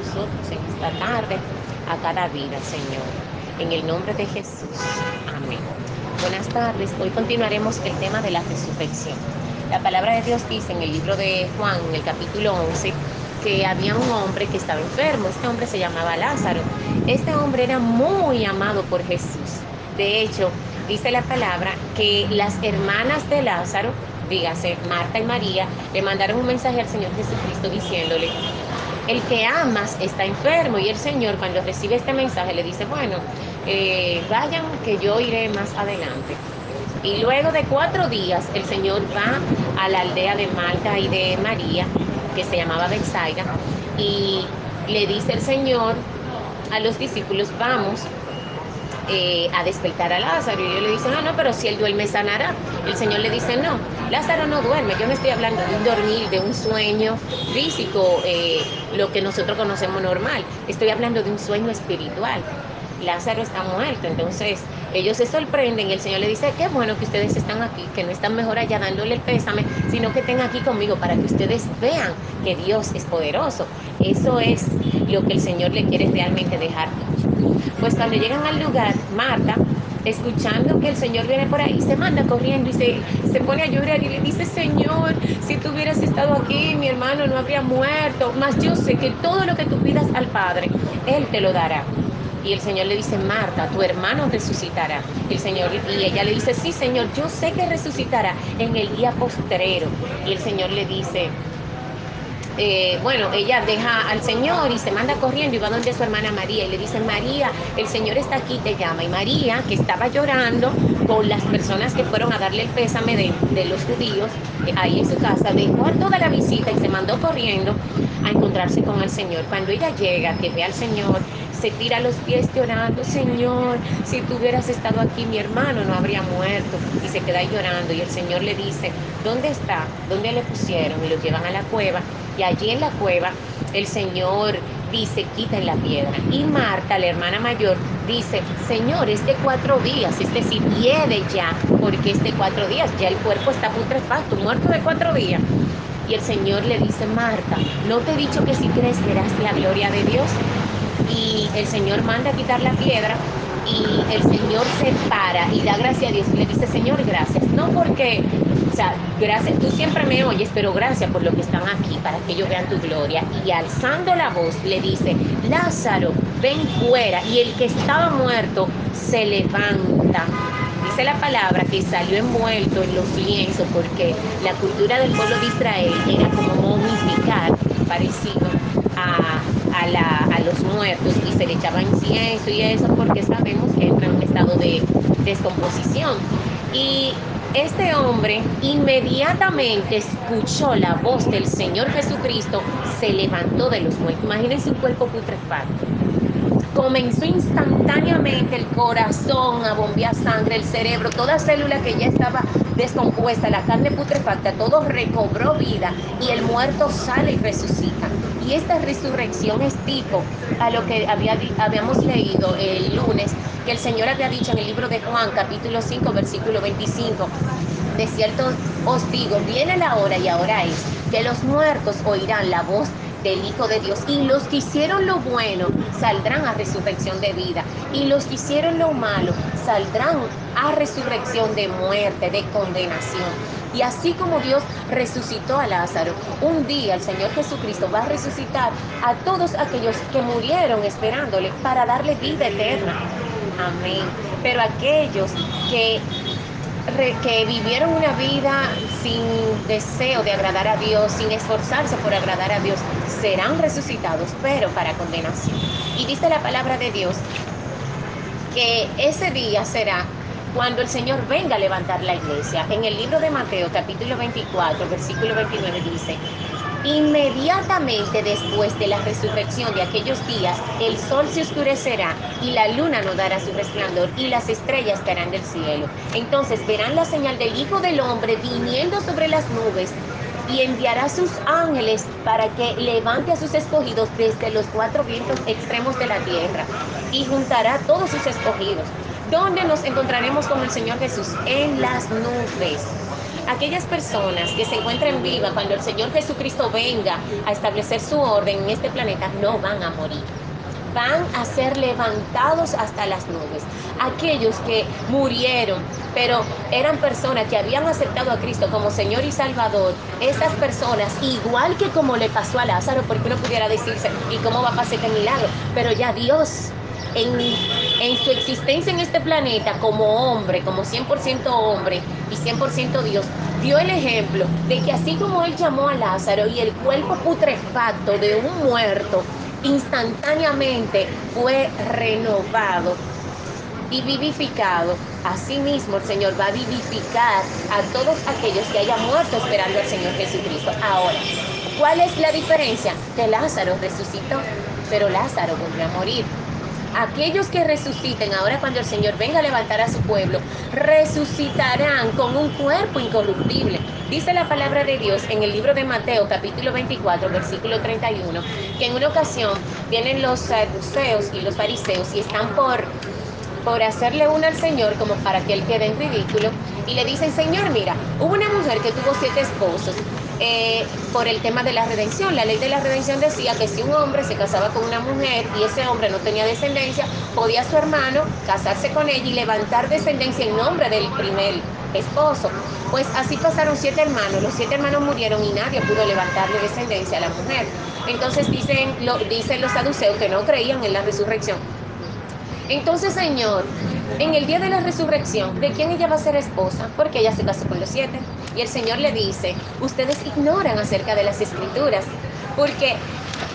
en esta tarde, a cada vida, Señor. En el nombre de Jesús. Amén. Buenas tardes. Hoy continuaremos el tema de la resurrección. La palabra de Dios dice en el libro de Juan, en el capítulo 11, que había un hombre que estaba enfermo. Este hombre se llamaba Lázaro. Este hombre era muy amado por Jesús. De hecho, dice la palabra que las hermanas de Lázaro, dígase Marta y María, le mandaron un mensaje al Señor Jesucristo diciéndole, el que amas está enfermo y el Señor cuando recibe este mensaje le dice, bueno, eh, vayan que yo iré más adelante. Y luego de cuatro días el Señor va a la aldea de Marta y de María, que se llamaba Bethsaida, y le dice el Señor a los discípulos, vamos eh, a despertar a Lázaro. Y ellos le dicen, no, no, pero si él duerme sanará. El Señor le dice, no, Lázaro no duerme. Yo no estoy hablando de un dormir, de un sueño físico, eh, lo que nosotros conocemos normal. Estoy hablando de un sueño espiritual. Lázaro está muerto. Entonces ellos se sorprenden y el Señor le dice, qué bueno que ustedes están aquí, que no están mejor allá dándole el pésame, sino que estén aquí conmigo para que ustedes vean que Dios es poderoso. Eso es lo que el Señor le quiere realmente dejar. Pues cuando llegan al lugar, Marta, escuchando que el Señor viene por ahí, se manda corriendo y se, se pone a llorar y le dice, Señor, si tú hubieras estado aquí, mi hermano no habría muerto, mas yo sé que todo lo que tú pidas al Padre, Él te lo dará. Y el Señor le dice, Marta, tu hermano resucitará. Y, el Señor, y ella le dice, sí, Señor, yo sé que resucitará en el día postrero. Y el Señor le dice, eh, bueno, ella deja al Señor y se manda corriendo y va donde su hermana María y le dice, María, el Señor está aquí, te llama. Y María, que estaba llorando con las personas que fueron a darle el pésame de, los judíos, eh, ahí en su casa, dejó toda la visita y se mandó corriendo a encontrarse con el Señor. Cuando ella llega, que ve al Señor, se tira a los pies llorando, Señor, si tú hubieras estado aquí, mi hermano no habría muerto. Y se queda llorando y el Señor le dice, ¿dónde está? ¿Dónde le pusieron? Y lo llevan a la cueva. Y allí en la cueva el Señor dice, quiten la piedra. Y Marta, la hermana mayor, dice, Señor, es de cuatro días, es decir, hiede ya, porque es de cuatro días, ya el cuerpo está putrefacto, muerto de cuatro días. Y el Señor le dice, Marta, ¿no te he dicho que si crees verás la gloria de Dios? y el Señor manda a quitar la piedra y el Señor se para y da gracias a Dios y le dice, Señor, gracias. No porque, o sea, gracias, tú siempre me oyes, pero gracias por lo que están aquí, para que ellos vean tu gloria. Y alzando la voz le dice, Lázaro, ven fuera. Y el que estaba muerto se levanta. Dice la palabra que salió envuelto en los lienzos porque la cultura del pueblo de Israel era como momificar, parecido a los muertos y se le echaba incienso y eso porque sabemos que entra en un estado de descomposición. Y este hombre inmediatamente escuchó la voz del Señor Jesucristo, se levantó de los muertos. Imagínense un cuerpo putrefacto comenzó instantáneamente el corazón a bombear sangre, el cerebro, toda célula que ya estaba descompuesta, la carne putrefacta, todo recobró vida y el muerto sale y resucita. Y esta resurrección es tipo a lo que había, habíamos leído el lunes, que el Señor había dicho en el libro de Juan, capítulo 5, versículo 25. De cierto os digo, viene la hora y ahora es, que los muertos oirán la voz del Hijo de Dios. Y los que hicieron lo bueno saldrán a resurrección de vida. Y los que hicieron lo malo saldrán a resurrección de muerte, de condenación. Y así como Dios resucitó a Lázaro, un día el Señor Jesucristo va a resucitar a todos aquellos que murieron esperándole para darle vida eterna. Amén. Pero aquellos que que vivieron una vida sin deseo de agradar a Dios, sin esforzarse por agradar a Dios, serán resucitados, pero para condenación. Y dice la palabra de Dios que ese día será cuando el Señor venga a levantar la iglesia. En el libro de Mateo capítulo 24, versículo 29 dice, Inmediatamente después de la resurrección de aquellos días, el sol se oscurecerá y la luna no dará su resplandor y las estrellas caerán del cielo. Entonces verán la señal del Hijo del Hombre viniendo sobre las nubes y enviará sus ángeles para que levante a sus escogidos desde los cuatro vientos extremos de la tierra y juntará todos sus escogidos. ¿Dónde nos encontraremos con el Señor Jesús? En las nubes. aquellas personas que se encuentren vivas cuando el Señor Jesucristo venga a establecer su orden en este planeta no van a morir van a ser levantados hasta las nubes. Aquellos que murieron, pero eran personas que habían aceptado a Cristo como Señor y Salvador, esas personas, igual que como le pasó a Lázaro, porque uno pudiera decirse, ¿y cómo va a pasar este milagro? Pero ya Dios en, su existencia en este planeta como hombre, como 100% hombre y 100% Dios, dio el ejemplo de que así como Él llamó a Lázaro y el cuerpo putrefacto de un muerto instantáneamente fue renovado y vivificado, asimismo el Señor va a vivificar a todos aquellos que hayan muerto esperando al Señor Jesucristo. Ahora, ¿cuál es la diferencia? Que Lázaro resucitó, pero Lázaro volvió a morir. Aquellos que resuciten ahora cuando el Señor venga a levantar a su pueblo, resucitarán con un cuerpo incorruptible. Dice la palabra de Dios en el libro de Mateo capítulo 24 versículo 31 que en una ocasión vienen los saduceos y los fariseos y están por por hacerle una al Señor como para que él quede en ridículo y le dicen, Señor, mira, hubo una mujer que tuvo siete esposos eh, por el tema de la redención. La ley de la redención decía que si un hombre se casaba con una mujer y ese hombre no tenía descendencia, podía su hermano casarse con ella y levantar descendencia en nombre del primer esposo. Pues así pasaron siete hermanos, los siete hermanos murieron y nadie pudo levantarle descendencia a la mujer. Entonces dicen, lo, dicen los saduceos que no creían en la resurrección entonces, Señor, en el día de la resurrección, ¿de quién ella va a ser esposa? Porque ella se casó con los siete. Y el Señor le dice, ustedes ignoran acerca de las escrituras, porque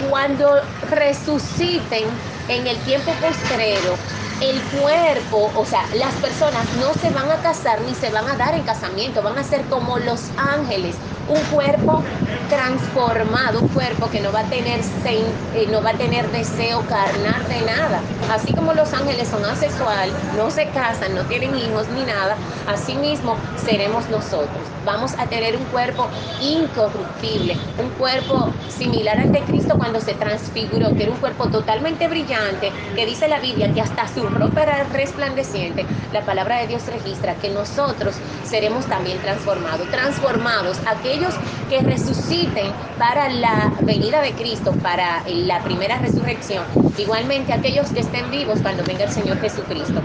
cuando resuciten en el tiempo postrero, el cuerpo, o sea, las personas no se van a casar ni se van a dar en casamiento, van a ser como los ángeles, un cuerpo transformado, un cuerpo que no va a tener eh, no va a tener deseo carnal de nada. Así como los ángeles son asexual, no se casan, no tienen hijos ni nada, así mismo seremos nosotros. Vamos a tener un cuerpo incorruptible, un cuerpo similar al de Cristo cuando se transfiguró, que era un cuerpo totalmente brillante, que dice la Biblia que hasta su ropa era resplandeciente. La palabra de Dios registra que nosotros seremos también transformados, transformados aquellos que resuciten para la venida de Cristo, para la primera resurrección, igualmente aquellos que estén vivos cuando venga el Señor Jesucristo.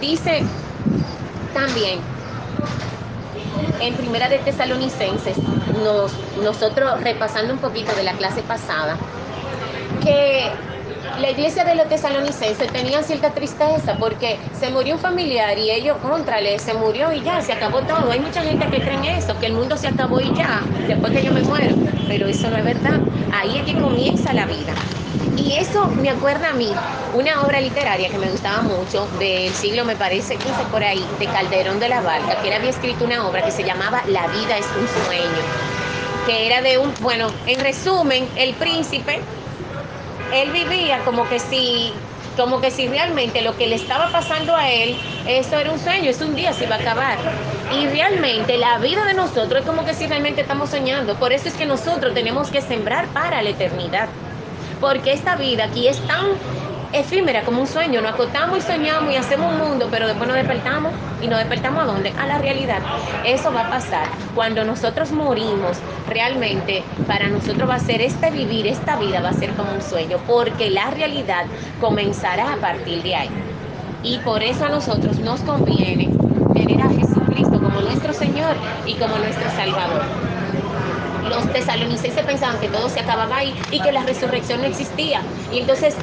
Dice también en Primera de Tesalonicenses, nosotros repasando un poquito de la clase pasada, que la iglesia de los tesalonicenses tenía cierta tristeza porque se murió un familiar y ellos, contrale, se murió y ya, se acabó todo. Hay mucha gente que cree en eso, que el mundo se acabó y ya, después que yo me muero. Pero eso no es verdad. Ahí es que comienza la vida. Y eso me acuerda a mí, una obra literaria que me gustaba mucho, del siglo, me parece, 15 por ahí, de Calderón de la Barca, que él había escrito una obra que se llamaba La vida es un sueño, que era de un, bueno, en resumen, el príncipe él vivía como que si como que si realmente lo que le estaba pasando a él, eso era un sueño, es un día, se iba a acabar. Y realmente la vida de nosotros es como que si realmente estamos soñando. Por eso es que nosotros tenemos que sembrar para la eternidad. Porque esta vida aquí es tan efímera como un sueño. Nos acostamos y soñamos y hacemos un mundo, pero después nos despertamos. ¿Y nos despertamos a dónde? A la realidad. Eso va a pasar. Cuando nosotros morimos, realmente para nosotros va a ser este vivir, esta vida va a ser como un sueño, porque la realidad comenzará a partir de ahí. Y por eso a nosotros nos conviene tener a Jesucristo como nuestro Señor y como nuestro Salvador los tesalonicenses pensaban que todo se acababa ahí y que la resurrección no existía. Y entonces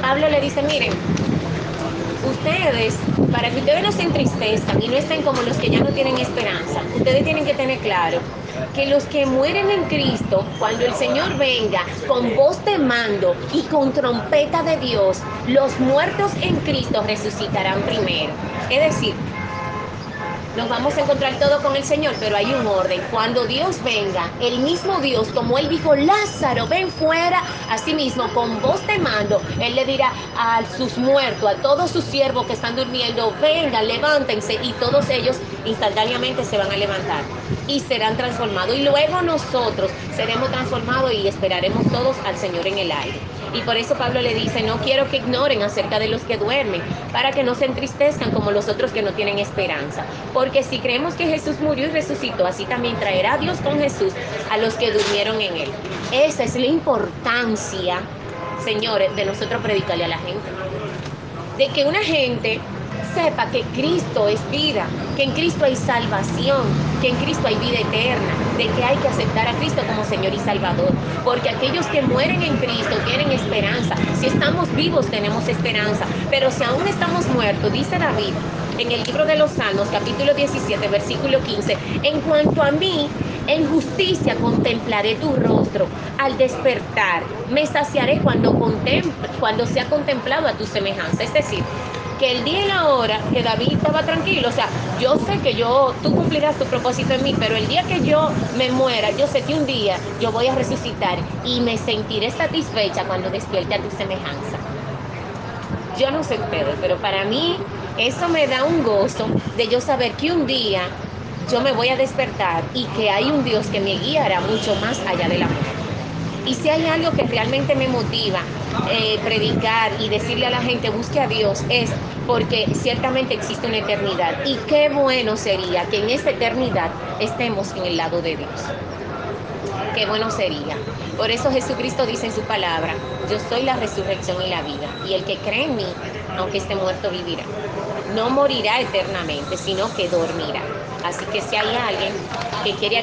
Pablo le dice, miren, ustedes, para que ustedes no se entristezcan y no estén como los que ya no tienen esperanza, ustedes tienen que tener claro que los que mueren en Cristo, cuando el Señor venga con voz de mando y con trompeta de Dios, los muertos en Cristo resucitarán primero. Es decir, nos vamos a encontrar todo con el Señor, pero hay un orden. Cuando Dios venga, el mismo Dios, como Él dijo, Lázaro, ven fuera, así mismo, con voz de mando, Él le dirá a sus muertos, a todos sus siervos que están durmiendo, vengan, levántense, y todos ellos instantáneamente se van a levantar y serán transformados. Y luego nosotros seremos transformados y esperaremos todos al Señor en el aire. Y por eso Pablo le dice, no quiero que ignoren acerca de los que duermen, para que no se entristezcan como los otros que no tienen esperanza. Porque si creemos que Jesús murió y resucitó, así también traerá Dios con Jesús a los que durmieron en él. Esa es la importancia, señores, de nosotros predicarle a la gente. De que una gente sepa que Cristo es vida, que en Cristo hay salvación, que en Cristo hay vida eterna, de que hay que aceptar a Cristo como Señor y Salvador, porque aquellos que mueren en Cristo tienen esperanza. Si estamos vivos tenemos esperanza, pero si aún estamos muertos, dice David en el libro de los Salmos, capítulo 17, versículo 15, en cuanto a mí, en justicia contemplaré tu rostro. Al despertar, me saciaré cuando, cuando sea contemplado a tu semejanza. Es decir, que el día y la hora que David estaba tranquilo, o sea, yo sé que yo, tú cumplirás tu propósito en mí, pero el día que yo me muera, yo sé que un día yo voy a resucitar y me sentiré satisfecha cuando despierte a tu semejanza. Yo no sé ustedes, pero para mí eso me da un gozo de yo saber que un día yo me voy a despertar y que hay un Dios que me guiará mucho más allá de la muerte. Y si hay algo que realmente me motiva eh, predicar y decirle a la gente busque a Dios es porque ciertamente existe una eternidad. Y qué bueno sería que en esta eternidad estemos en el lado de Dios. Qué bueno sería. Por eso Jesucristo dice en su palabra, yo soy la resurrección y la vida. Y el que cree en mí, aunque esté muerto, vivirá. No morirá eternamente, sino que dormirá. Así que si hay alguien que quiere